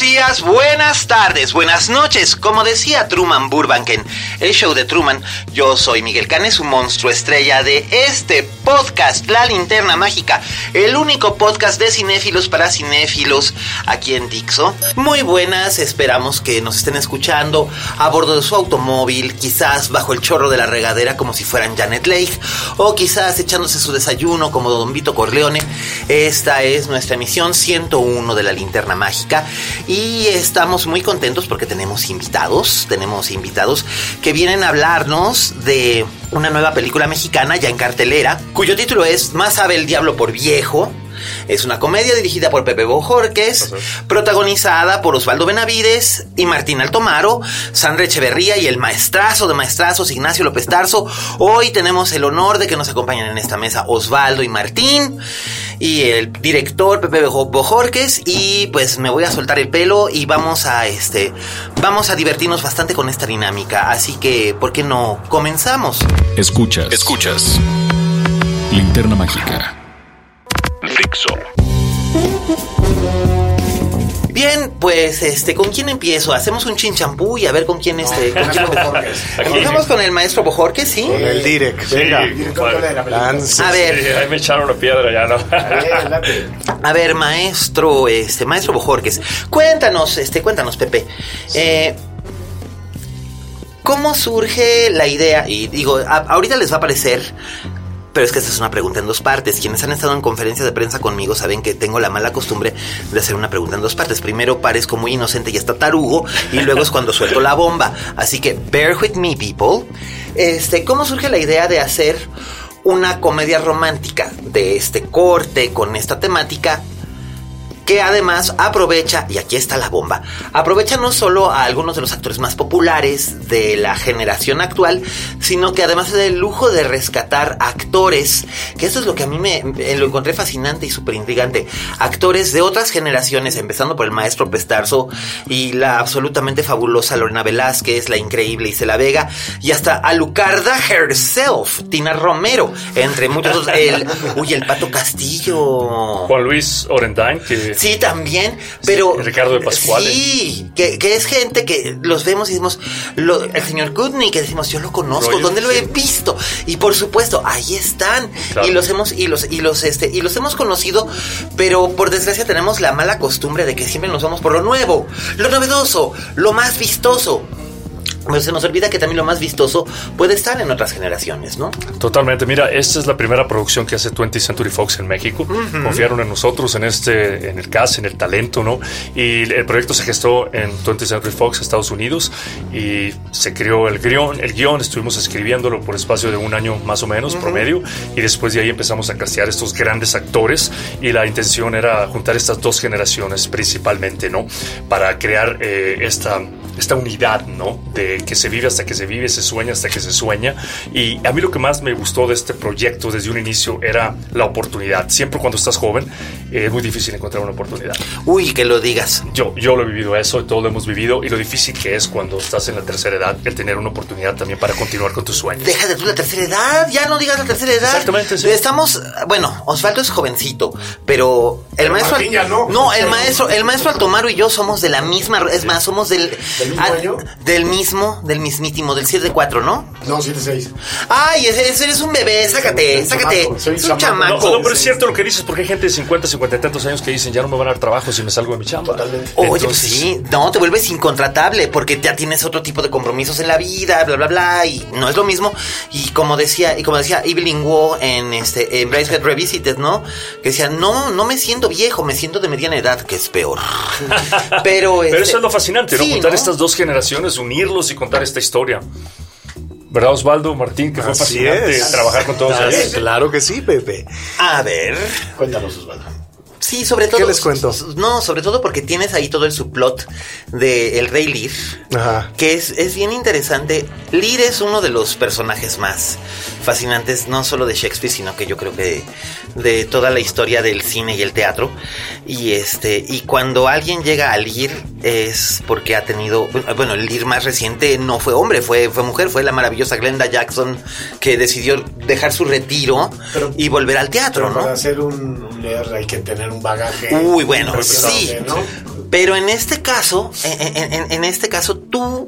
Buenas tardes, buenas noches. Como decía Truman Burbank en el show de Truman, yo soy Miguel Canes, un monstruo estrella de este podcast, La Linterna Mágica, el único podcast de cinéfilos para cinéfilos aquí en Dixo. Muy buenas, esperamos que nos estén escuchando a bordo de su automóvil, quizás bajo el chorro de la regadera como si fueran Janet Leigh, o quizás echándose su desayuno como Don Vito Corleone. Esta es nuestra emisión 101 de La Linterna Mágica. Y estamos muy contentos porque tenemos invitados, tenemos invitados que vienen a hablarnos de una nueva película mexicana ya en cartelera, cuyo título es Más sabe el diablo por viejo. Es una comedia dirigida por Pepe Bojorques, protagonizada por Osvaldo Benavides y Martín Altomaro, Sandra Echeverría y el maestrazo de maestrazos Ignacio López Tarso. Hoy tenemos el honor de que nos acompañen en esta mesa Osvaldo y Martín y el director Pepe Bojorques y pues me voy a soltar el pelo y vamos a este vamos a divertirnos bastante con esta dinámica, así que ¿por qué no comenzamos? Escuchas. Escuchas. Linterna Mágica. Dixo. Bien, pues este, ¿con quién empiezo? Hacemos un chinchampú y a ver con quién este. con quién Empezamos con el maestro Bojorques, ¿sí? Con el Direct. Venga. A ver. Sí, ahí me echaron una piedra ya, ¿no? A ver, maestro, este, maestro Bojorques, cuéntanos, este, cuéntanos, Pepe. Eh, ¿Cómo surge la idea? Y digo, a- ahorita les va a parecer, pero es que esta es una pregunta en dos partes. Quienes han estado en conferencias de prensa conmigo saben que tengo la mala costumbre de hacer una pregunta en dos partes. Primero parezco muy inocente y hasta tarugo, y luego es cuando suelto la bomba. Así que, bear with me, people. Este, ¿cómo surge la idea de hacer una comedia romántica de este corte, con esta temática? Que además aprovecha, y aquí está la bomba, aprovecha no solo a algunos de los actores más populares de la generación actual, sino que además da el lujo de rescatar actores, que eso es lo que a mí me eh, lo encontré fascinante y súper intrigante, actores de otras generaciones, empezando por el maestro Pestarzo y la absolutamente fabulosa Lorena Velázquez, la increíble Isela Vega, y hasta Alucarda herself, Tina Romero, entre muchos el, uy, el Pato Castillo. Juan Luis Orendain, que Sí, también, pero... Sí, Ricardo de Pascuale. Sí, que, que es gente que los vemos y decimos, lo- el señor Goodney, que decimos, yo lo conozco, Roger, ¿dónde lo he visto? Y por supuesto, ahí están. Claro. Y los hemos, y los, y los, este, y los hemos conocido, pero por desgracia tenemos la mala costumbre de que siempre nos vamos por lo nuevo, lo novedoso, lo más vistoso. Pero se nos olvida que también lo más vistoso puede estar en otras generaciones, ¿no? totalmente. Mira, esta es la primera producción que hace 20th Century Fox en México. Confiaron en nosotros, en este, en el cast, en el talento, ¿no? Y el proyecto se gestó en 20th Century Fox, Estados Unidos, y se creó el guion. El guion estuvimos escribiéndolo por espacio de un año más o menos, promedio, y después de ahí empezamos a castear estos grandes actores. Y la intención era juntar estas dos generaciones principalmente, ¿no? Para crear eh, esta esta unidad, ¿no? De que se vive hasta que se vive, se sueña hasta que se sueña. Y a mí lo que más me gustó de este proyecto desde un inicio era la oportunidad. Siempre cuando estás joven eh, es muy difícil encontrar una oportunidad. Uy, que lo digas. Yo, yo lo he vivido eso, todos lo hemos vivido y lo difícil que es cuando estás en la tercera edad el tener una oportunidad también para continuar con tus sueños. Deja de tú la tercera edad, ya no digas la tercera edad. Exactamente, sí. Estamos, bueno, Osvaldo es jovencito, pero el maestro Martín ya no. el maestro, el maestro Altomaro y yo somos de la misma, es más, somos del, mismo Ah, año? Del mismo, del mismítimo, del 7-4, ¿no? No, 7-6. Ay, ese, eres un bebé, sácate, sácate. soy Es un chamaco. No, pero es cierto lo que dices, porque hay gente de 50, 50 y tantos años que dicen, ya no me van a dar trabajo si me salgo de mi chamba. Totalmente. Oye, pues sí, no, te vuelves incontratable porque ya tienes otro tipo de compromisos en la vida, bla, bla, bla, y no es lo mismo. Y como decía, y como decía Evelyn Waugh en este, en Brycehead Revisited, ¿no? Que decía, no, no me siento viejo, me siento de mediana edad, que es peor. Pero, Pero este, eso es lo fascinante, ¿no? sí, Contar ¿no? Estas dos generaciones, unirlos y contar esta historia. ¿Verdad, Osvaldo, Martín? Que fue Así fascinante es. trabajar con todos ellos. Claro que sí, Pepe. A ver. Cuéntanos, Osvaldo. Sí, sobre todo. les cuento? No, sobre todo porque tienes ahí todo el subplot de El Rey Lear. Ajá. Que es, es bien interesante. Lear es uno de los personajes más fascinantes, no solo de Shakespeare, sino que yo creo que de, de toda la historia del cine y el teatro. Y este, y cuando alguien llega a Lear es porque ha tenido. Bueno, el Lear más reciente no fue hombre, fue, fue mujer, fue la maravillosa Glenda Jackson que decidió dejar su retiro Pero- y volver al teatro, Pero ¿no? para hacer un, un leer hay que tener un bagaje. Uy, bueno, sí. ¿no? Pero en este caso, en, en- en- en este caso, tú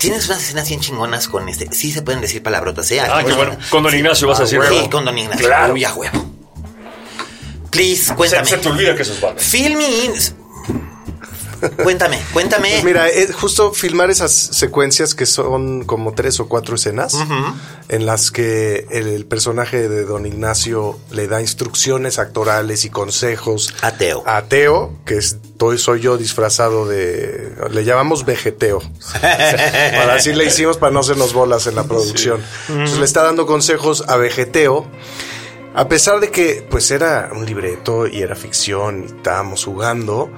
tienes unas escenas bien chingonas con este. Sí se pueden decir palabrotas, ¿eh? Ah, qué bueno. Con Don Ignacio vas a decir, Sí, con Don Ignacio. Claro. Uy, a huevo. Please, Se, cuéntame. se te olvida que eso es Osvaldo. Cuéntame, cuéntame. Pues mira, es justo filmar esas secuencias que son como tres o cuatro escenas en las que el, el personaje de Don Ignacio le da instrucciones actorales y consejos A Teo. a Teo, que estoy, soy yo disfrazado de, le llamamos vegeteo. para así le hicimos para no hacernos bolas en la producción. Entonces le está dando consejos a vegeteo. A pesar de que pues era un libreto y era ficción y estábamos jugando,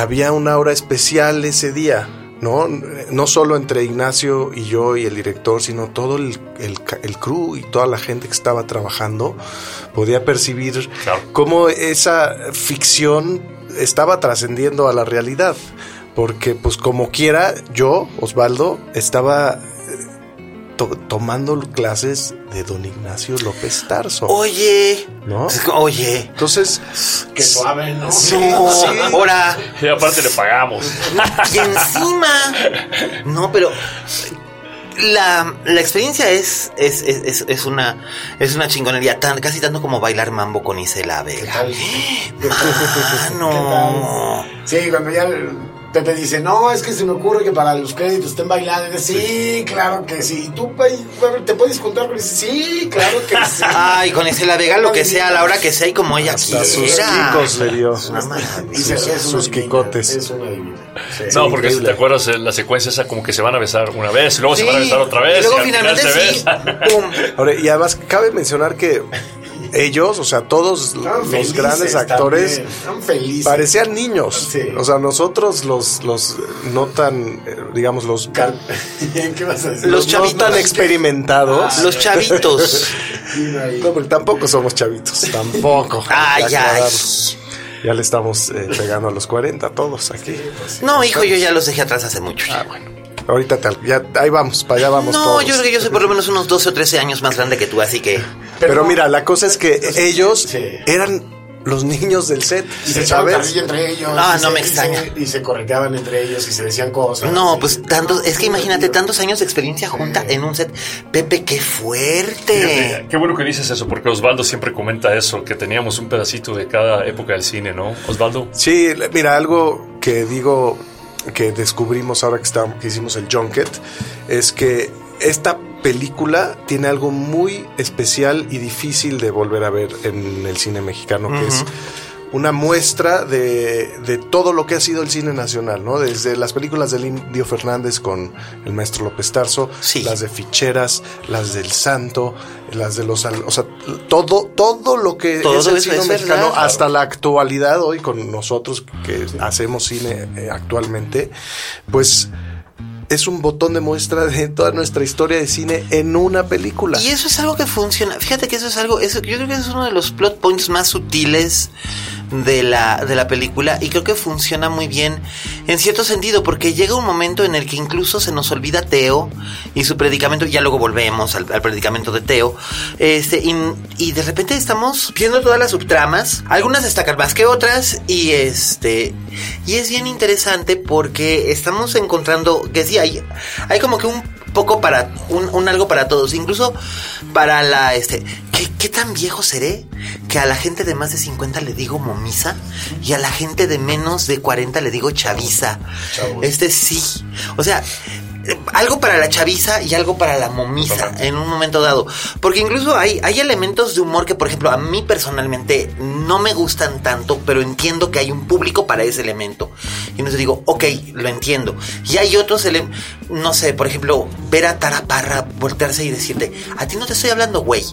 había una hora especial ese día, ¿no? No solo entre Ignacio y yo y el director, sino todo el, el, el crew y toda la gente que estaba trabajando podía percibir Claro. cómo esa ficción estaba trascendiendo a la realidad. Porque pues como quiera, yo, Osvaldo, estaba to- tomando clases de don Ignacio López Tarso. Oye. ¿No? Oye. Entonces, Qué suave, ¿no? No, sí. ahora. Y aparte le pagamos. Y encima. No, pero. La, la experiencia es, es, es, es- es una es una chingonería, tan, casi tanto como bailar mambo con Isela ¿Qué Vega. tal? Mano. Sí, cuando ya Pepe dice, no, es que se me ocurre que para los créditos estén bailando. Y dice, sí, claro que sí. ¿Y tú te puedes juntar con ese? Sí, claro que sí. Ay, con Isela Vega, lo que sea, a la hora que sea y como ella hasta sus quiera. kikos le dio. Sus quicotes. Es una divina. Sí. No, porque si te acuerdas, eh, la secuencia esa como que se van a besar una vez y luego se van a besar otra vez. Y luego al final finalmente se sí. Ahora, y además cabe mencionar que ellos, o sea, todos Estaban los felices grandes actores parecían niños. Sí. O sea, nosotros los, los no tan, eh, digamos, los, Cal- ¿Qué vas a decir? Los no chavitos. tan experimentados. Los chavitos. No, porque tampoco somos chavitos, tampoco. Ay, que ay. Ya le estamos eh, pegando a los 40 todos aquí. No, hijo, yo ya los dejé atrás hace mucho. ya. Ahorita tal, ya ahí vamos, para allá vamos no, todos. yo creo que yo soy por lo menos unos 12 o 13 años más grande que tú, así que. Pero, mira, la cosa es que ellos Sí. eran los niños del set. Y se echaban entre ellos. Ah, no se- me y se- extraña. Y se correteaban entre ellos y se decían cosas. No, pues tantos, es que imagínate tantos años de experiencia junta en un set. Pepe, qué fuerte. Fíjate, Qué bueno que dices eso, porque Osvaldo siempre comenta eso, que teníamos un pedacito de cada época del cine, ¿no? Osvaldo. Sí, mira, algo que digo que descubrimos ahora que, está- que hicimos el Junket es que esta película tiene algo muy especial y difícil de volver a ver en el cine mexicano, que es una muestra de, de todo lo que ha sido el cine nacional, ¿no? Desde las películas del Indio Fernández con el maestro López Tarso, Sí. las de Ficheras, las del Santo, las de los... O sea, todo, todo lo que Todo es el cine es mexicano verdad. hasta la actualidad hoy con nosotros que hacemos cine eh, actualmente, pues es un botón de muestra de toda nuestra historia de cine en una película. Y eso es algo que funciona. Fíjate que eso es algo, eso, yo creo que eso es uno de los plot points más sutiles de la, de la película y creo que funciona muy bien en cierto sentido porque llega un momento en el que incluso se nos olvida Teo y su predicamento, ya luego volvemos al, predicamento de Teo, este, y, y de repente estamos viendo todas las subtramas, algunas destacan más que otras y este, y es bien interesante porque estamos encontrando que sí, hay, hay como que un poco para un, un algo para todos, incluso para la este, ¿qué, ¿qué tan viejo seré? Que a la gente de más de 50 le digo momisa y a la gente de menos de 40 le digo chaviza. Este sí. O sea, algo para la chaviza y algo para la momisa en un momento dado. Porque incluso hay, hay elementos de humor que, por ejemplo, a mí personalmente no me gustan tanto, pero entiendo que hay un público para ese elemento. Y entonces digo, ok, lo entiendo. Y hay otros elementos, no sé, por ejemplo, ver a Tara Parra voltearse y decirte, a ti no te estoy hablando, güey.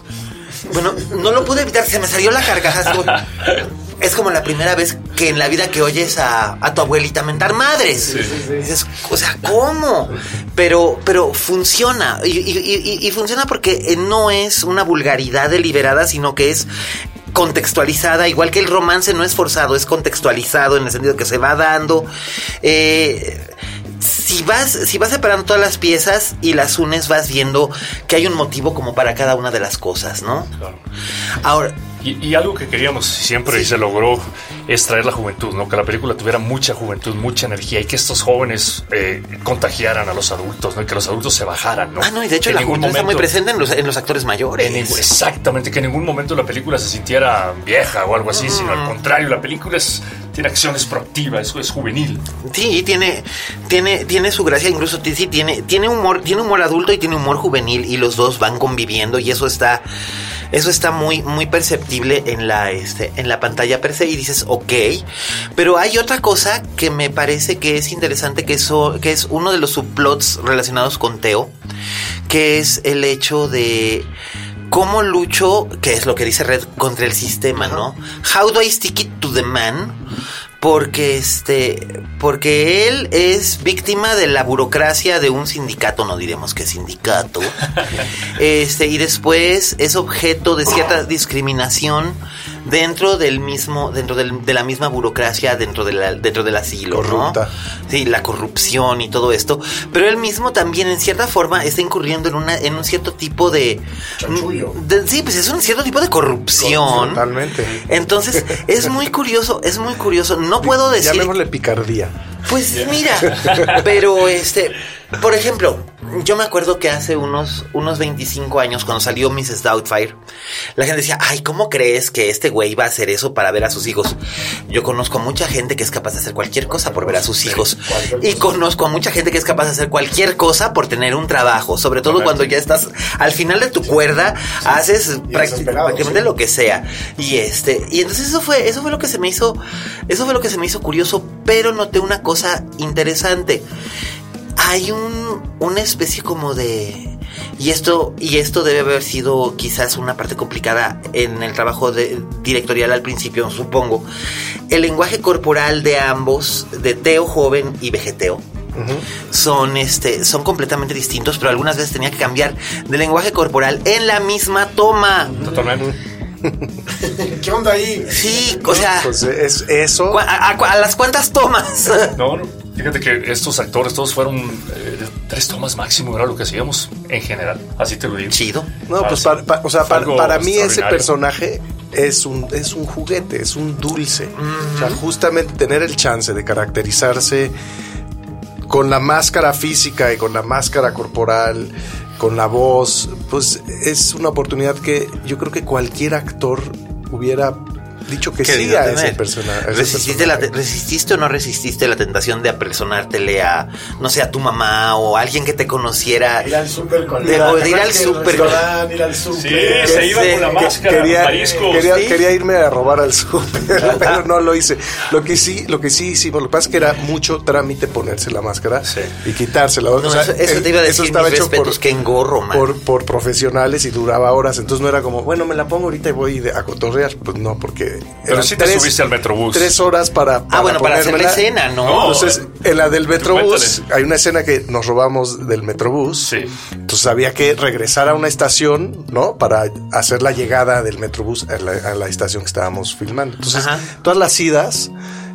Bueno, no lo pude evitar, se me salió la carcajada. Es como la primera vez que en la vida que oyes a, a tu abuelita mentar madres. Dices, o sea, ¿cómo? Pero, pero funciona. Y, y- y- y funciona porque eh, no es una vulgaridad deliberada, sino que es contextualizada, igual que el romance no es forzado, es contextualizado en el sentido que se va dando. Eh, si vas, si vas separando todas las piezas y las unes, vas viendo que hay un motivo como para cada una de las cosas, ¿no? Claro. Ahora, Y, y algo que queríamos siempre y se logró es traer la juventud, ¿no? Que la película tuviera mucha juventud, mucha energía y que estos jóvenes eh, contagiaran a los adultos, ¿no? Y que los adultos se bajaran, ¿no? ah, no, y de hecho Que la juventud está muy momento- presente en los, en los actores mayores. en exactamente, que en ningún momento la película se sintiera vieja o algo así, sino al contrario, la película es, tiene acciones proactivas, es, es juvenil. Sí, tiene, tiene, tiene su gracia, incluso sí, tiene, tiene humor, tiene humor adulto y tiene humor juvenil, y los dos van conviviendo, y eso está, eso está muy, muy perceptible en la, este, en la pantalla per se, y dices, ok. Pero hay otra cosa que me parece que es interesante, que eso, que es uno de los subplots relacionados con Teo, que es el hecho de cómo lucho, que es lo que dice Red, contra el sistema, ¿no? How do I stick it to the man? Porque este, porque él es víctima de la burocracia de un sindicato, no diremos que sindicato. Este, y después es objeto de cierta discriminación dentro del mismo, dentro del- de la misma burocracia, dentro de la, dentro del asilo, Corrupta. ¿no? Sí, la corrupción y todo esto. Pero él mismo también, en cierta forma, está incurriendo en una, en un cierto tipo de. De- sí, pues es un cierto tipo de corrupción. Totalmente. Entonces, es muy curioso, es muy curioso. No puedo decir. Llamémosle picardía. Pues mira, pero este, por ejemplo, yo me acuerdo que hace unos, unos 25 años, cuando salió Mrs. Doubtfire, la gente decía, ay, ¿cómo crees que este güey va a hacer eso para ver a sus hijos? Yo conozco a mucha gente que es capaz de hacer cualquier cosa por ver a sus hijos. Y conozco a mucha gente que es capaz de hacer cualquier cosa por tener un trabajo, sobre todo cuando ya estás al final de tu cuerda, haces prácticamente sí. lo que sea. Y este, y entonces eso fue, eso fue lo que se me hizo, eso fue lo que se me hizo curioso, pero noté una cosa interesante. Hay un, una especie como de, y esto, y esto debe haber sido quizás una parte complicada en el trabajo de, directorial al principio, supongo. El lenguaje corporal de ambos, de Teo joven y Vegeteo, son este son completamente distintos, pero algunas veces tenía que cambiar de lenguaje corporal en la misma toma. Totalmente. ¿Qué onda ahí? Sí, o sea, Pues es eso. ¿cu- a, a- a las cuántas tomas? No, no, fíjate que estos actores todos fueron eh, tres tomas máximo, era lo que hacíamos en general. Así te lo digo. Chido. No, Ah, pues para, pa- o sea, para, para mí ese personaje es un, es un juguete, es un dulce. O sea, justamente tener el chance de caracterizarse con la máscara física y con la máscara corporal, con la voz, pues es una oportunidad que yo creo que cualquier actor hubiera dicho que sí a tener. ese persona- a ese ¿Resististe, la, personaje. ¿Resististe o no resististe la tentación de apersonártele a, no sé, a tu mamá o a alguien que te conociera? Ir al súper con De- o de ir al súper. Ir al súper. Sí, se iba con la que- máscara, quería, mariscos. quería, sí. quería irme a robar al súper, pero no lo hice. Lo que sí, lo que sí hicimos, lo que pasa es que era mucho trámite ponerse la máscara Sí. y quitársela. O No, sea, eso, eso te iba a decir, estaba mis hecho por, que engorro, man. por, por profesionales y duraba horas. Entonces no era como, bueno, me la pongo ahorita y voy a cotorrear. Pues no, porque Pero sí te subiste al Metrobús. Tres horas para, Ah, bueno, para hacer la escena, ¿no? No. Entonces, en la del Metrobús, hay una escena que nos robamos del Metrobús. Sí. Entonces había que regresar a una estación, ¿no? Para hacer la llegada del Metrobús a la, a la estación que estábamos filmando. Entonces, Ajá. todas las idas,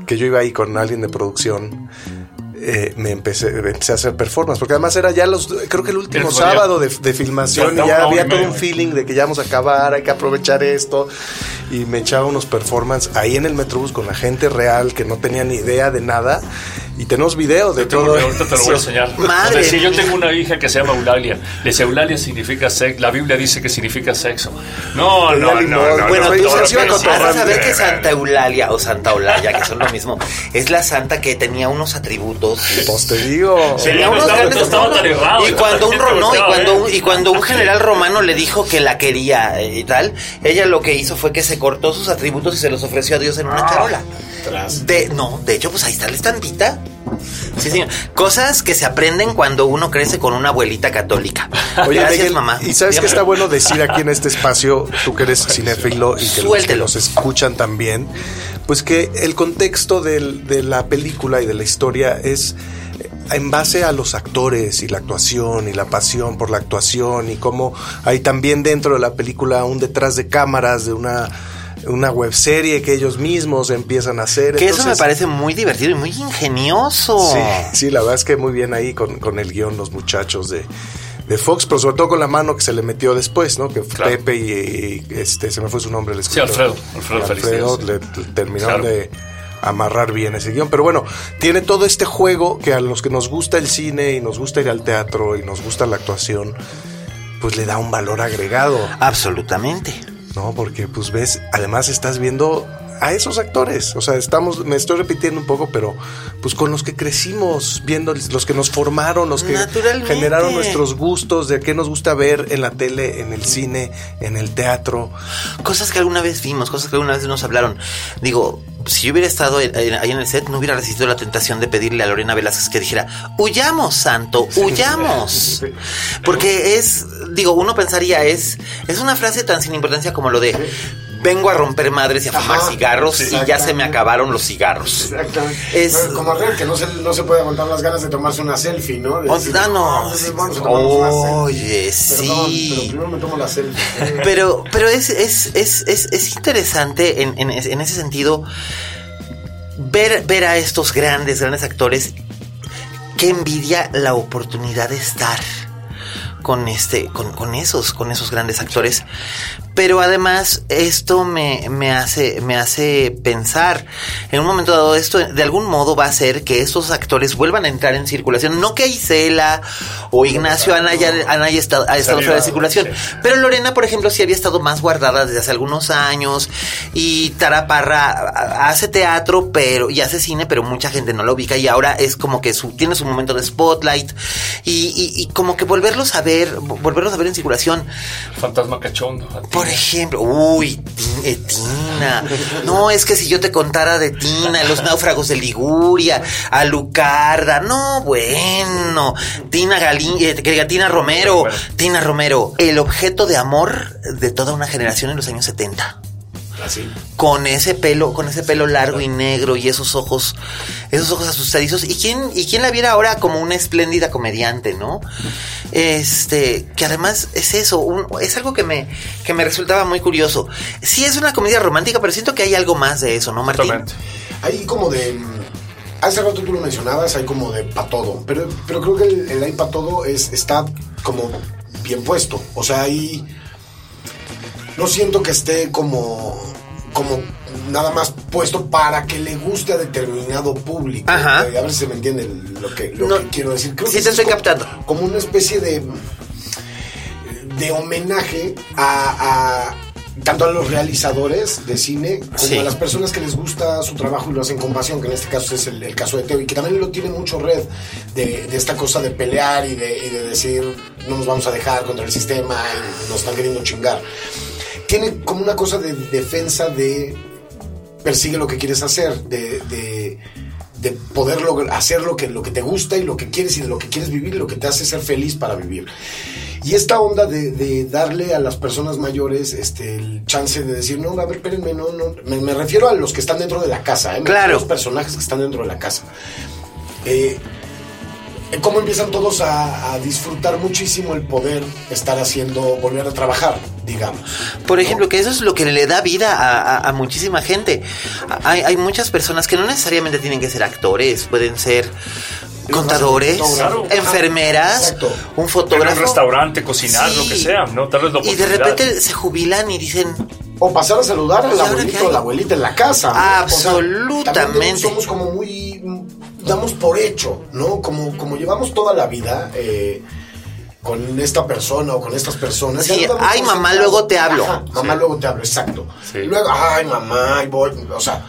que yo iba ahí con alguien de producción, eh, me empecé, empecé a hacer performance, porque además era ya los, creo que el último sábado de, de filmación y ya había y todo un feeling de que ya vamos a acabar, hay que aprovechar esto. Y me echaba unos performance ahí en el Metrobús con la gente real que no tenía ni idea de nada. Y tenemos video de todo. ahorita te lo voy a enseñar. Madre O sea, sí, yo tengo una hija que se llama Eulalia. Le dice, Eulalia significa sexo. La Biblia dice que significa sexo. No, no, no, limón. no. Bueno, no, tú no, no, iba no, a saber que no, Santa Eulalia o Santa Olaya, que son lo mismo, es la santa que tenía unos atributos. Pues te digo. Tenía no unos estaba- grandes no estaba tan errado. y cuando un no, y cuando ¿eh? un- y cuando un general romano le dijo que la quería eh, y tal, ella lo que hizo fue que se cortó sus atributos y se los ofreció a Dios en Ah. una charola. De, no, de hecho, pues ahí está la estampita. Sí, señor. Cosas que se aprenden cuando uno crece con una abuelita católica. Oye, Gracias, Miguel, mamá. Y sabes que está bueno decir aquí en este espacio, tú que eres cinéfilo y que los que los escuchan también, pues que el contexto del- de la película y de la historia es eh, en base a los actores y la actuación y la pasión por la actuación y cómo hay también dentro de la película un detrás de cámaras de una una webserie que ellos mismos empiezan a hacer. Que eso me parece muy divertido y muy ingenioso. Sí, sí, la verdad es que muy bien ahí con, con el guion los muchachos de, de Fox, pero sobre todo con la mano que se le metió después, ¿no? Que Claro. Pepe y, y, este se me fue su nombre, el Sí, escritor. Alfredo, Alfredo Alfredo Díaz, le, sí. le terminaron Claro. de amarrar bien ese guion. Pero bueno, tiene todo este juego que a los que nos gusta el cine y nos gusta ir al teatro y nos gusta la actuación, pues le da un valor agregado. Absolutamente. No, porque pues ves, además estás viendo a esos actores. O sea, estamos, me estoy repitiendo un poco, pero pues con los que crecimos, viendo los que nos formaron, los que generaron nuestros gustos, de qué nos gusta ver en la tele, en el cine, en el teatro. Cosas que alguna vez vimos, cosas que alguna vez nos hablaron. Digo, si yo hubiera estado ahí en el set, no hubiera resistido la tentación de pedirle a Lorena Velázquez que dijera, huyamos, santo, huyamos. Porque es, digo, uno pensaría, es, es una frase tan sin importancia como lo de, vengo a romper madres y a fumar Ajá, cigarros sí, y ya se me acabaron los cigarros. Exactamente. Es- Pero como real, que no se, no se puede aguantar las ganas de tomarse una selfie, ¿no? De O- decir, ah, no. entonces vamos a tomarnos una selfie. Oye, sí. pero primero me tomo la selfie. Pero, pero es, es, es, es, es interesante en, en, en ese sentido ver, ver a estos grandes, grandes actores que envidia la oportunidad de estar con este, con, con esos, con esos grandes actores. Pero además, esto me, me hace, me hace pensar, en un momento dado, esto de algún modo va a hacer que estos actores vuelvan a entrar en circulación. No que Isela o Ignacio han haya, estado, fuera de circulación. Pero Lorena, por ejemplo, sí había estado más guardada desde hace algunos años. Y Tara Parra a- hace teatro, pero, y hace cine, pero mucha gente no lo ubica. Y ahora es como que su, tiene su momento de spotlight. Y, y, y como que volverlos a ver, volverlos a ver en circulación. Fantasma cachondo. Por ejemplo, uy, eh, Tina. No, es que si yo te contara de Tina, los náufragos de Liguria, Alucarda, no, bueno. Tina Galín, eh, que diga, Tina Romero. Tina Romero, el objeto de amor de toda una generación en los años 70 Así. con ese pelo, con ese pelo largo y negro y esos ojos, esos ojos asustadizos. ¿Y quién, y quién la viera ahora como una espléndida comediante, no? Este, que además es eso, un- es algo que me, que me resultaba muy curioso. Sí es una comedia romántica, pero siento que hay algo más de eso, ¿no, Martín? Totalmente. Hay como de. Hace rato tú lo mencionabas, hay como de pa' todo. Pero, pero creo que el, el hay pa' todo es, está como bien puesto. O sea, ahí. No siento que esté como. como nada más puesto para que le guste a determinado público. Ajá. A ver si se me entiende lo que, lo No, que quiero decir. Creo sí que te es estoy como- captando. Como una especie de. de homenaje a- a tanto a los realizadores de cine como Sí. a las personas que les gusta su trabajo y lo hacen con pasión, que en este caso es el, el caso de Teo, y que también lo tiene mucho red de, de esta cosa de pelear y de, y de decir no nos vamos a dejar contra el sistema y nos están queriendo chingar. Tiene como una cosa de defensa de persigue lo que quieres hacer, de, de, de poder hacer lo que, lo que te gusta y lo que quieres y de lo que quieres vivir y lo que te hace ser feliz para vivir. Y esta onda de, de darle a las personas mayores este, el chance de decir, no, a ver, espérenme, no, no. Me, me refiero a los que están dentro de la casa, ¿eh? Claro. los personajes que están dentro de la casa. Eh, cómo empiezan todos a, a disfrutar muchísimo el poder estar haciendo, volver a trabajar, digamos. Por ejemplo, que eso es lo que le da vida a, a- a muchísima gente. Hay, hay muchas personas que no necesariamente tienen que ser actores, pueden ser contadores, Claro. enfermeras, Exacto. un En un fotógrafo. restaurante, cocinar, Sí. lo que sea, ¿no? La Y de repente se jubilan y dicen, O pasar a saludar al ¿Y ahora qué abuelito o la abuelita en la casa. ¿no? O sea, Absolutamente. somos como muy. Damos por hecho, ¿no? Como, como llevamos toda la vida eh, con esta persona o con estas personas. Sí, ay, mamá, luego te hablo. Ajá, mamá, Sí. luego te hablo, exacto. Sí. Luego, ay, mamá, y voy. O sea,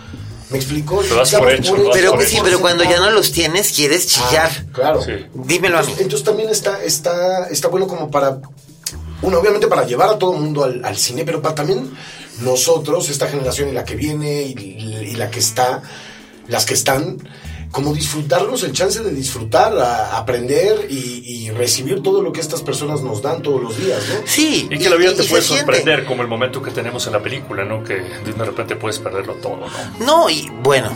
¿me explico? Lo das por hecho, lo das pero por que hecho. sí, pero cuando ya no los tienes, quieres chillar. Ah, claro. Sí. Dímelo a mí. Entonces, entonces también está, está, está bueno como para, uno, obviamente para llevar a todo el mundo al, al cine, pero para también nosotros, esta generación y la que viene y, y la que está, las que están, como disfrutarnos, el chance de disfrutar, a- aprender y, y recibir todo lo que estas personas nos dan todos los días, ¿no? Sí. Y que la vida y- te y puede siente. sorprender, como el momento que tenemos en la película, ¿no? Que de repente puedes perderlo todo, ¿no? No, y bueno,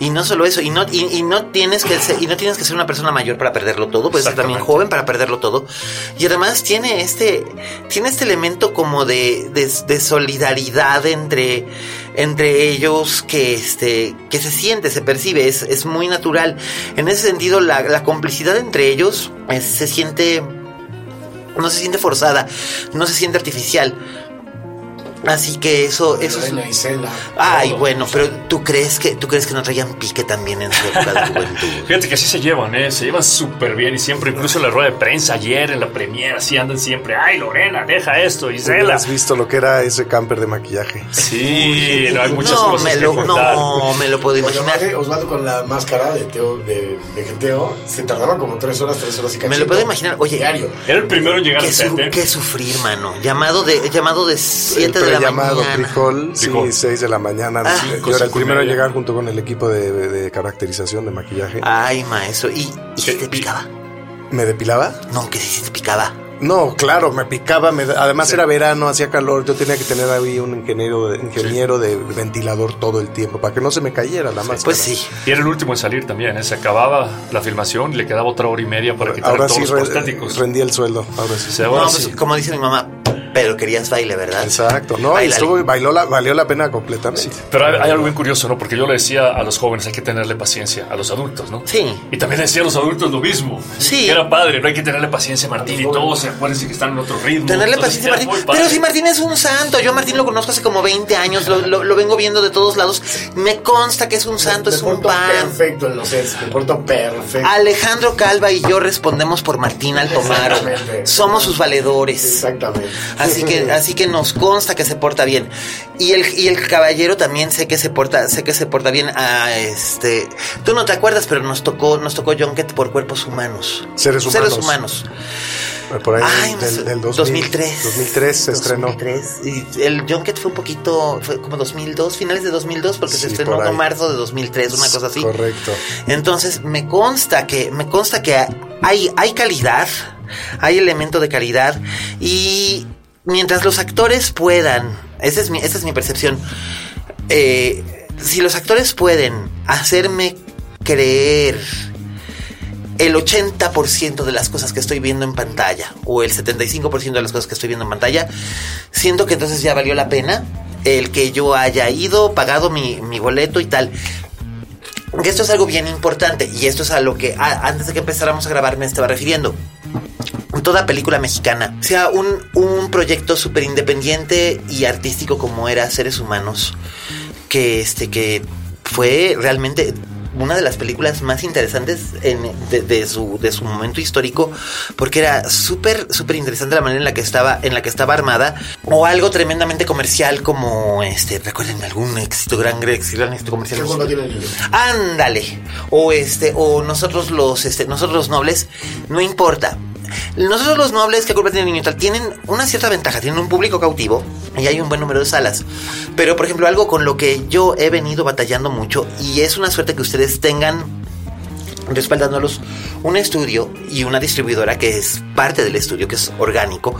y no solo eso, y no, y, y no tienes que ser, y no tienes que ser una persona mayor para perderlo todo, puedes ser también joven para perderlo todo. Y además tiene este, tiene este elemento como de, de, de solidaridad entre, entre ellos que este, que se siente, se percibe, es, es muy natural. En ese sentido, la, la complicidad entre ellos es- se siente, no se siente forzada, no se siente artificial. Así que eso, eso es. Lorena, Isela, Ay, todo. bueno, pero ¿tú crees que tú crees que no traían pique también en su época de juventud? Fíjate que así se llevan, ¿eh? Se llevan súper bien y siempre, incluso en la rueda de prensa ayer, en la premiere, así andan siempre. ¡Ay, Lorena, deja esto, Isela! ¿Has visto lo que era ese camper de maquillaje? Sí, no, hay muchas no, cosas me que lo, contar. no me lo puedo imaginar. Osvaldo con la máscara de Teo, de, de Geteo, se tardaba como tres horas, tres horas y cachito. Me lo puedo imaginar. Oye, Diario. Era el primero en llegar Qué, al su- ¿eh? qué sufrir, mano. Llamado de llamado de 7 el de la llamado mañana. Frijol, sí, Frijol. 6 de la mañana. Ah. Yo era el primero en llegar junto con el equipo de, de caracterización de maquillaje. Ay, maestro. ¿Y, y si te picaba? ¿Me depilaba? No, que si te picaba. No, claro, me picaba. me- además era verano, hacía calor. Yo tenía que tener ahí un ingeniero de, ingeniero de ventilador todo el tiempo para que no se me cayera la máscara. Pues sí. Y era el último en salir también, ¿eh? Se acababa la filmación y le quedaba otra hora y media para quitar Ahora todos sí los re- prostéticos. rendí el sueldo. Ahora sí. Ahora No, sí. pues, como dice mi mamá, pero querías baile, ¿verdad? Exacto, no, y estuvo, y bailó la, valió la pena completamente. Pero hay, hay algo bien curioso, ¿no? Porque yo le decía a los jóvenes, hay que tenerle paciencia, a los adultos, ¿no? Sí. Y también le decía a los adultos lo mismo. Sí. Que era padre, no hay que tenerle paciencia a Martín y todos, acuérdense que están en otro ritmo. Tenerle Entonces, paciencia a Martín. Pero si Martín es un santo, yo a Martín lo conozco hace como 20 años, lo, lo- lo vengo viendo de todos lados. Me consta que es un santo, Me es un pan. perfecto en los sets, me porto perfecto. Alejandro Calva y yo respondemos por Martín Altomaro. Exactamente. Somos sus valedores. Exactamente. Así que, así que nos consta que se porta bien. Y el, y el caballero también sé que se porta, sé que se porta bien a este. Tú no te acuerdas, pero nos tocó, nos tocó Junket por cuerpos humanos. Seres Seres humanos. humanos. Por ahí Ay, del, sé, del 2000, 2003. 2003 se estrenó. 2003. Y el Junket fue un poquito, fue como 2002, finales de 2002, porque se Sí, estrenó por en marzo de 2003, una cosa así. Correcto. Entonces, me consta que, me consta que hay, hay calidad, hay elemento de calidad, y mientras los actores puedan, esa es mi, esa es mi percepción, eh, si los actores pueden hacerme creer el 80% de las cosas que estoy viendo en pantalla o el 75% de las cosas que estoy viendo en pantalla, siento que entonces ya valió la pena el que yo haya ido, pagado mi, mi boleto y tal. Esto es algo bien importante y esto es a lo que antes de que empezáramos a grabar me estaba refiriendo. Toda película mexicana, sea un, un proyecto súper independiente y artístico como era Seres Humanos, que, este, que fue realmente una de las películas más interesantes en- de, de su, de su momento histórico, porque era súper, súper interesante la manera en la que estaba, en la que estaba armada, o algo tremendamente comercial como este, recuerden algún éxito, gran, gran éxito, comercial. Ándale. O este, o nosotros los, este, nosotros los nobles, no importa. Nosotros los nobles, que culpa tiene el niño tal, tienen una cierta ventaja, tienen un público cautivo y hay un buen número de salas. Pero, por ejemplo, algo con lo que yo he venido batallando mucho y es una suerte que ustedes tengan respaldándolos un estudio y una distribuidora que es parte del estudio, que es orgánico,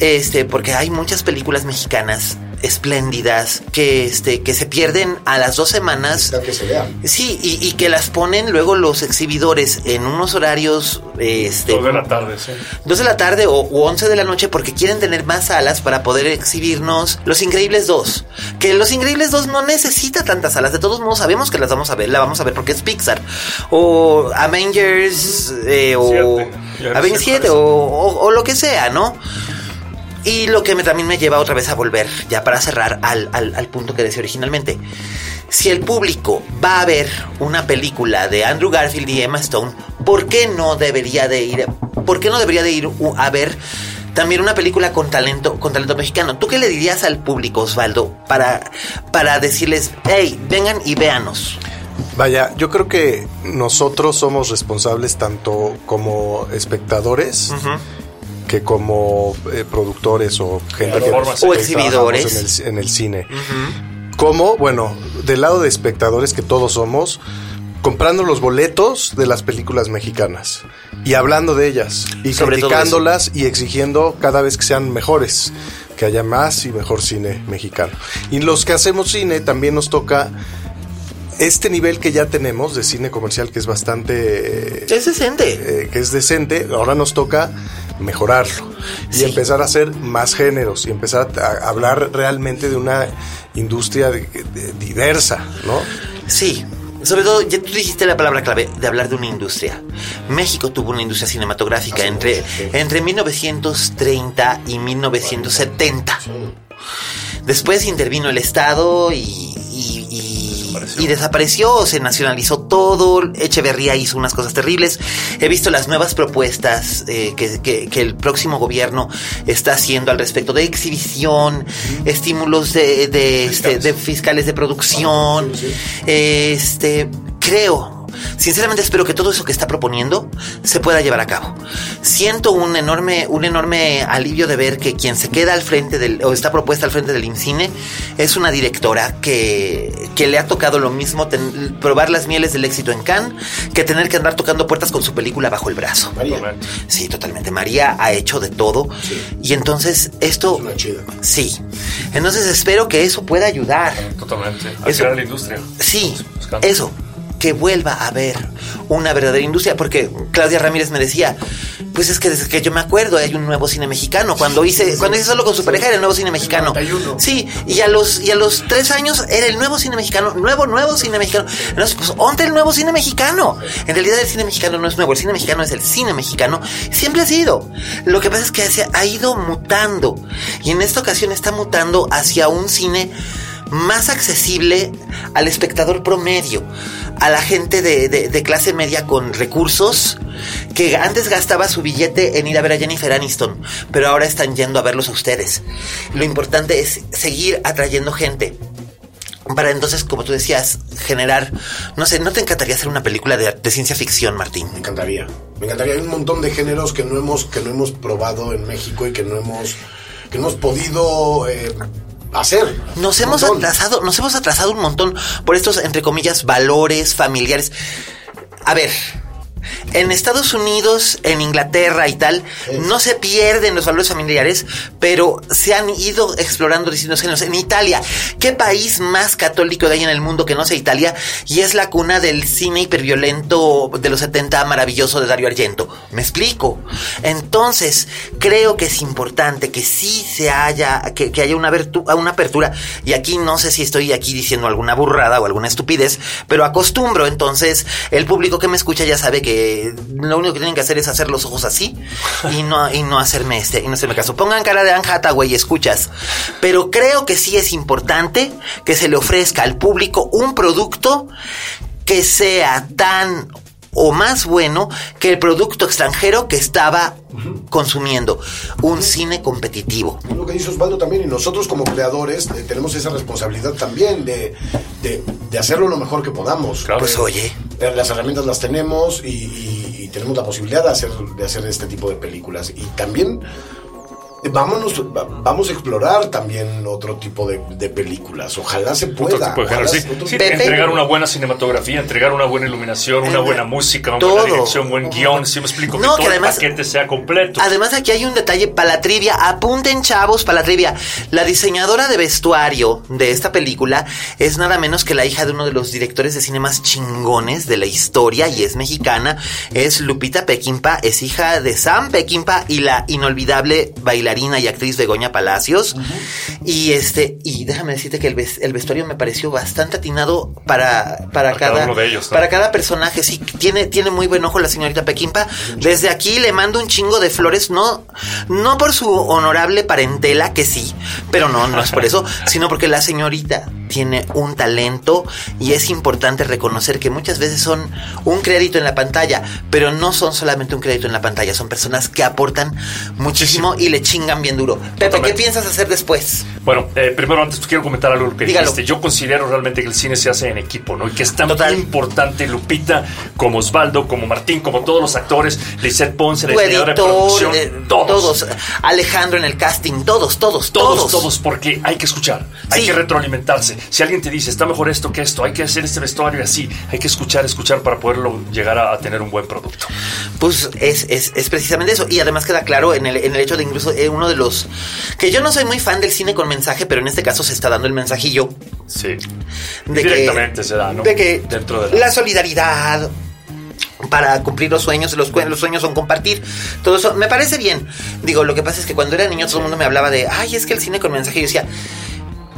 este, porque hay muchas películas mexicanas espléndidas que este que se pierden a las dos semanas que se vea. sí y, y que las ponen luego los exhibidores en unos horarios este Dos de la tarde, sí. Dos de la tarde o u 11 de la noche porque quieren tener más salas para poder exhibirnos Los Increíbles 2. Que Los Increíbles 2 no necesita tantas salas. De todos modos sabemos que las vamos a ver. La vamos a ver porque es Pixar. O Avengers eh, o Avengers sé cuál 7 es. o, o- o lo que sea, ¿no? Y lo que me, también me lleva otra vez a volver, ya para cerrar al, al- al punto que decía originalmente. Si el público va a ver una película de Andrew Garfield y Emma Stone, ¿por qué no debería de ir, por qué no debería de ir a ver también una película con talento, con talento mexicano? ¿Tú qué le dirías al público, Osvaldo, para, para decirles, hey, vengan y véanos? Vaya, yo creo que nosotros somos responsables tanto como espectadores que como eh, productores o gente que, O exhibidores. en el, en el cine. Como, bueno, del lado de espectadores que todos somos, comprando los boletos de las películas mexicanas y hablando de ellas y Sobre criticándolas y exigiendo cada vez que sean mejores, que haya más y mejor cine mexicano. Y los que hacemos cine también nos toca este nivel que ya tenemos de cine comercial que es bastante Es decente. eh, que es decente, ahora nos toca mejorarlo y Sí. empezar a hacer más géneros y empezar a, hablar realmente de una industria de- de- diversa, ¿no? Sí, sobre todo, ya tú dijiste la palabra clave de hablar de una industria. México tuvo una industria cinematográfica entre, entre 1930 y 1970. Después intervino el Estado y, y- y- Desapareció. y desapareció, se nacionalizó todo, Echeverría hizo unas cosas terribles. He visto las nuevas propuestas eh, que, que- que el próximo gobierno está haciendo al respecto de exhibición, estímulos de, de, este, de fiscales de producción. Este, creo Sinceramente espero que todo eso que está proponiendo se pueda llevar a cabo. Siento un enorme, un enorme alivio de ver que quien se queda al frente del, o está propuesta al frente del IMCINE es una directora que, que le ha tocado lo mismo ten- probar las mieles del éxito en Cannes que tener que andar tocando puertas con su película bajo el brazo. María. Totalmente. Sí, totalmente. María ha hecho de todo. Y entonces esto... Es una chida. Sí. Entonces espero que eso pueda ayudar. Totalmente. A Eso- crear la industria. Sí, Buscando. eso. Que vuelva a haber una verdadera industria. Porque Claudia Ramírez me decía, pues es que desde que yo me acuerdo hay un nuevo cine mexicano. Cuando hice, cuando hice solo con su pareja era el nuevo cine mexicano. 91. Sí, y a los, y a los tres años era el nuevo cine mexicano, nuevo, nuevo cine mexicano. Entonces, pues, ¿dónde el nuevo cine mexicano? En realidad el cine mexicano no es nuevo, el cine mexicano es el cine mexicano. Siempre ha sido. Lo que pasa es que se ha ido mutando. Y en esta ocasión está mutando hacia un cine más accesible al espectador promedio, a la gente de, de- clase media con recursos que antes gastaba su billete en ir a ver a Jennifer Aniston, pero ahora están yendo a verlos a ustedes. Lo importante es seguir atrayendo gente. Para entonces, como tú decías, generar, no sé, ¿no te encantaría hacer una película de, de ciencia ficción, Martín? Me encantaría. Me encantaría. Hay un montón de géneros que no hemos, que no hemos probado en México y que no hemos, que no hemos podido eh, hacer. Nos hemos montón. atrasado, nos hemos atrasado un montón por estos, entre comillas, valores familiares. A ver, en Estados Unidos, en Inglaterra y tal, no se pierden los valores familiares, pero se han ido explorando distintos géneros. En Italia, ¿qué país más católico hay en el mundo que no sea Italia? Y es la cuna del cine hiperviolento de los 70 maravilloso de Dario Argento. ¿Me explico? Entonces, creo que es importante que sí se haya, que, que haya una, una apertura. Y aquí no sé si estoy aquí diciendo alguna burrada o alguna estupidez, pero acostumbro. Entonces, el público que me escucha ya sabe que lo único que tienen que hacer es hacer los ojos así y no, y no hacerme este, y no hacerme caso. Pongan cara de Anne Hathaway y escuchas. Pero creo que sí es importante que se le ofrezca al público un producto que sea tan o más bueno que el producto extranjero que estaba consumiendo. Un cine competitivo. Lo que dice Osvaldo también, y nosotros como creadores eh, tenemos esa responsabilidad también de, de- de hacerlo lo mejor que podamos. Claro. Pues oye, Las herramientas las tenemos y, y- y tenemos la posibilidad de hacer, de hacer este tipo de películas. Y también vámonos, va- vamos a explorar también otro tipo de, de películas. Ojalá se pueda. Otro tipo de ojalá sí. otro Sí, Pepe. entregar una buena cinematografía, entregar una buena iluminación, una Eh, buena música, una todo. buena dirección, buen guion, si me explico, No, que todo que además- el paquete sea completo. Además aquí hay un detalle para la trivia. Apunten chavos para la trivia. La diseñadora de vestuario de esta película es nada menos que la hija de uno de los directores de cine más chingones de la historia y es mexicana. Es Lupita Pequimpa, es hija de Sam Pequimpa y la inolvidable bailarina y actriz Begoña Palacios. Y este, y déjame decirte que el, ves- el vestuario me pareció bastante atinado para, para, Para cada cada, uno de ellos, ¿no? para cada personaje. Sí, tiene, tiene muy buen ojo la señorita Pequimpa. Desde aquí le mando un chingo de flores, no, no por su honorable parentela, que sí, pero no, no es por eso, sino porque la señorita tiene un talento y es importante reconocer que muchas veces son un crédito en la pantalla, pero no son solamente un crédito en la pantalla, son personas que aportan muchísimo y le chingan bien duro. Pepe, ¿qué piensas hacer después? Bueno, eh, primero antes quiero comentar algo que Dígalo. dijiste. Yo considero realmente que el cine se hace en equipo, ¿no? Y que es tan Total. importante Lupita como Osvaldo, como Martín, como todos los actores, Lisette Ponce, la diseñadora de editor, producción, eh, todos. Alejandro en el casting, todos, todos, Todos, todos. todos, porque hay que escuchar, hay Sí. que retroalimentarse. Si alguien te dice, está mejor esto que esto, hay que hacer este vestuario y así, hay que escuchar, escuchar para poderlo llegar a, a tener un buen producto. Pues es, es, es precisamente eso. Y además queda claro en el, en el hecho de incluso eh, uno de los... Que yo no soy muy fan del cine con mensaje, pero en este caso se está dando el mensajillo Sí. de Directamente que... se da, ¿no? De que Dentro de la solidaridad para cumplir los sueños, los, los sueños son compartir, todo eso, me parece bien. Digo, lo que pasa es que cuando era niño todo el mundo me hablaba de, ay, es que el cine con mensaje, y yo decía,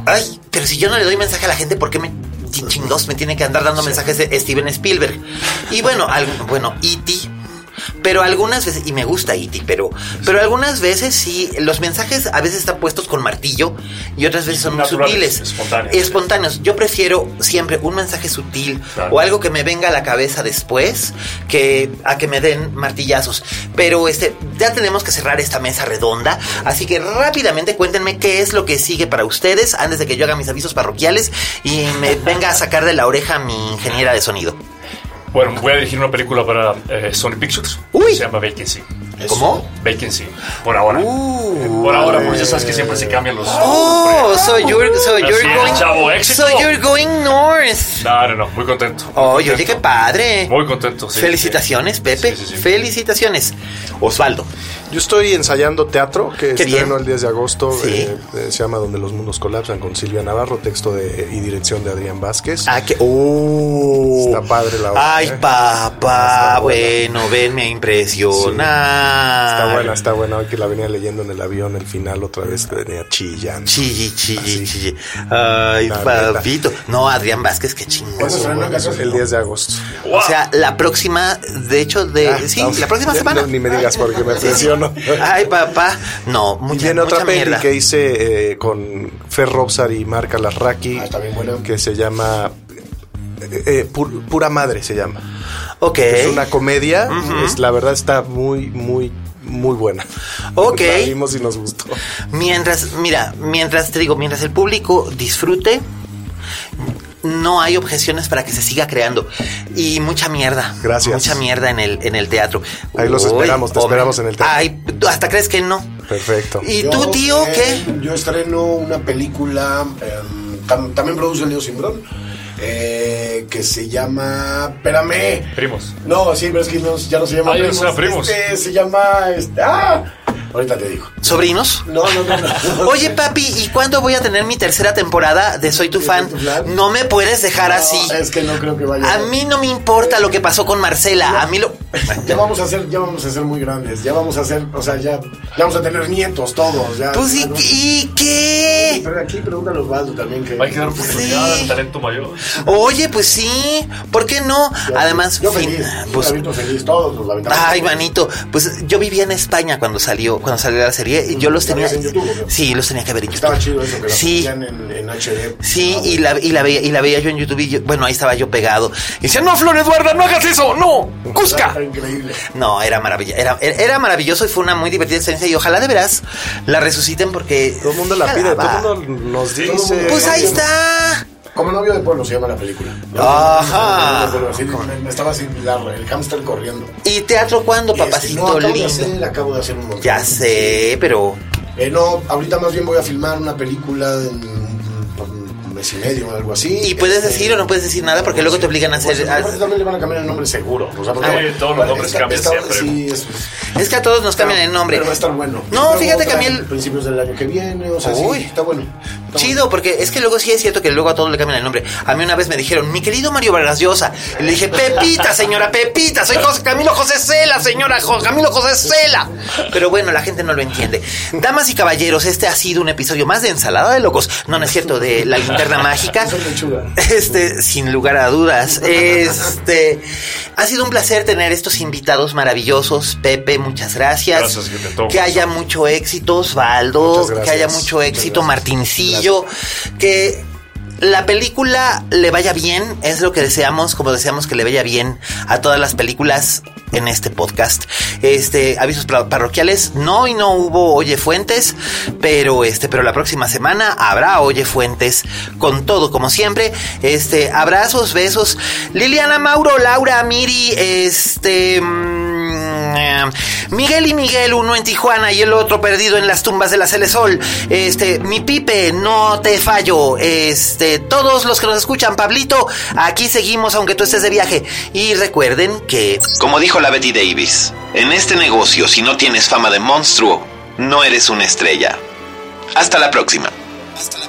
ay, pero si yo no le doy mensaje a la gente, ¿por qué me chin- chingados me tiene que andar dando mensajes de Steven Spielberg? Y bueno, algo, bueno, E.T., pero algunas veces, y me gusta E.T., pero, pero algunas veces sí, los mensajes a veces están puestos con martillo y otras veces son muy sutiles. espontáneos. Espontáneos. Yo prefiero siempre un mensaje sutil Claro. o algo que me venga a la cabeza después que a que me den martillazos. Pero este, ya tenemos que cerrar esta mesa redonda, así que rápidamente cuéntenme qué es lo que sigue para ustedes antes de que yo haga mis avisos parroquiales y me venga a sacar de la oreja a mi ingeniera de sonido. Bueno, voy a dirigir una película para eh, Sony Pictures. Uy. Se llama Vacancy. ¿Cómo? Vacancy. Por ahora. Uh. por ahora, porque ya sabes que siempre se cambian los. Oh, so you're, so Así you're es, going, chavo, éxito. so you're going north. No, no, no, muy contento. muy oye, contento. qué padre. Muy contento, sí. Felicitaciones, sí. Pepe. Sí, sí, sí. Felicitaciones. Osvaldo. Yo estoy ensayando teatro, que Qué estreno bien. el 10 de agosto. Sí. eh, eh, se llama Donde los mundos colapsan con Silvia Navarro, texto de, y dirección de Adrián Vázquez. Ah, que. Oh. Está padre la obra, Ay, ¿eh? papá. Bueno, ven, me impresiona. Está buena, está buena. Hoy que la venía leyendo en el avión, el final otra vez venía chillando. Chilli, chilli, chilli. Ay, La neta. papito. No, Adrián Vázquez, qué chingón. El 10 de agosto. O sea, la próxima, de hecho, de. Ah, sí, la próxima semana. no, ni me digas porque me presiono. Ay, papá. No, Y mucha, viene otra mucha peli mierda. que hice eh, con Fer Robsar y Marca Lasraki. Ah, está bien buena. Que se llama. Eh, eh, Pu- Pura Madre se llama. Ok. Es una comedia. es, la verdad está muy, muy, muy buena. Ok. La vimos y nos gustó. Mientras, mira, mientras te digo, mientras el público disfrute, no hay objeciones para que se siga creando. Y mucha mierda. Gracias. Mucha mierda en el, en el teatro. Ahí los esperamos, te esperamos en el teatro. Ay, ¿tú ¿hasta crees que no? Perfecto. ¿Y Yo, tú, tío, eh, qué? Yo estreno una película, em, tam- también produce Leo Simbrón, eh, que se llama... Espérame. Primos. No, sí, pero es que no- ya no se llama Ah, ya no Primos. se llama Primos. Este, se llama... Este, ¡Ah! Ahorita te digo. ¿Sobrinos? No, no, no. no. Oye, papi, ¿y cuándo voy a tener mi tercera temporada de Soy tu ¿De fan? No me puedes dejar No, así. Es que no creo que vaya. A mí no me importa lo que pasó con Marcela. A mí lo. Ya vamos a ser, ya vamos a ser muy grandes. Ya vamos a ser, o sea, ya, ya vamos a tener nietos todos. Ya, Pues, ¿y, ¿no? ¿y qué? Pero aquí pregúntale a Osvaldo también que. Hay que dar oportunidad Sí. al talento mayor. Oye, pues sí. ¿Por qué no? Yo- Además, Yo fin- feliz. pues, la aviento feliz, todos nos. Ay, manito, pues yo vivía en España cuando salió, cuando salió la serie y yo los ¿La tenía. en YouTube? Sí, los tenía que ver en YouTube. Estaba chido eso que la Sí. en, en HD. Sí, Ah, y la, y, la veía, y la veía yo en YouTube y yo- bueno, ahí estaba yo pegado. Y decía, no, Flor Eduarda, no hagas eso, no, Cusca. Está increíble. No, era maravilloso, era, era maravilloso y fue una muy divertida experiencia y ojalá de veras la resuciten porque... Todo el mundo la pide, todo el mundo nos dice. Pues ahí está. Como novio de pueblo se llama la película. Ajá. Me estaba la- el hámster corriendo. ¿Y teatro cuándo, Este, papacito no, lindo? hacer, acabo de hacer un montón. Ya sé, pero... Eh, no, ahorita más bien voy a filmar una película en mes y medio o algo así. ¿Y puedes Este, decir o no puedes decir nada? Porque luego te obligan a hacer... Pues, aparte también le van a cambiar el nombre seguro. O sea, porque, Ah, todos los nombres cambian siempre. Sí, es, Es que a todos nos cambian el nombre. Pero va a estar bueno. No, Luego fíjate que a mí el- principios del año que viene, o sea, Uy. sí, está bueno. Está Chido, porque es que luego sí es cierto que luego a todos le cambian el nombre. A mí una vez me dijeron, mi querido Mario Vargas Llosa. Y le dije, Pepita, señora Pepita, soy José- Camilo José Cela, señora Jo- Camilo José Cela. Pero bueno, la gente no lo entiende. Damas y caballeros, este ha sido un episodio más de Ensalada de Locos. No, no es cierto, de La Linterna Mágica. Soy lechuga. Este, sin lugar a dudas. Este, ha sido un placer tener estos invitados maravillosos. Pepe, muchas gracias. Gracias, que te tomo. Que haya mucho éxito, Osvaldo. Que haya mucho éxito, gracias. Martincillo. Que la película le vaya bien, es lo que deseamos, como deseamos que le vaya bien a todas las películas en este podcast. Este, avisos par- parroquiales, no y no hubo Oye Fuentes, pero este, pero la próxima semana habrá Oye Fuentes con todo como siempre. Este, abrazos, besos. Liliana Mauro, Laura, Miri, este mm, Miguel y Miguel, uno en Tijuana y el otro perdido en las tumbas de la Celesol. Este, mi Pipe, no te fallo. Este, todos los que nos escuchan, Pablito, aquí seguimos aunque tú estés de viaje. Y recuerden que, como dijo la Betty Davis, en este negocio, si no tienes fama de monstruo, no eres una estrella. Hasta la próxima. Hasta la próxima.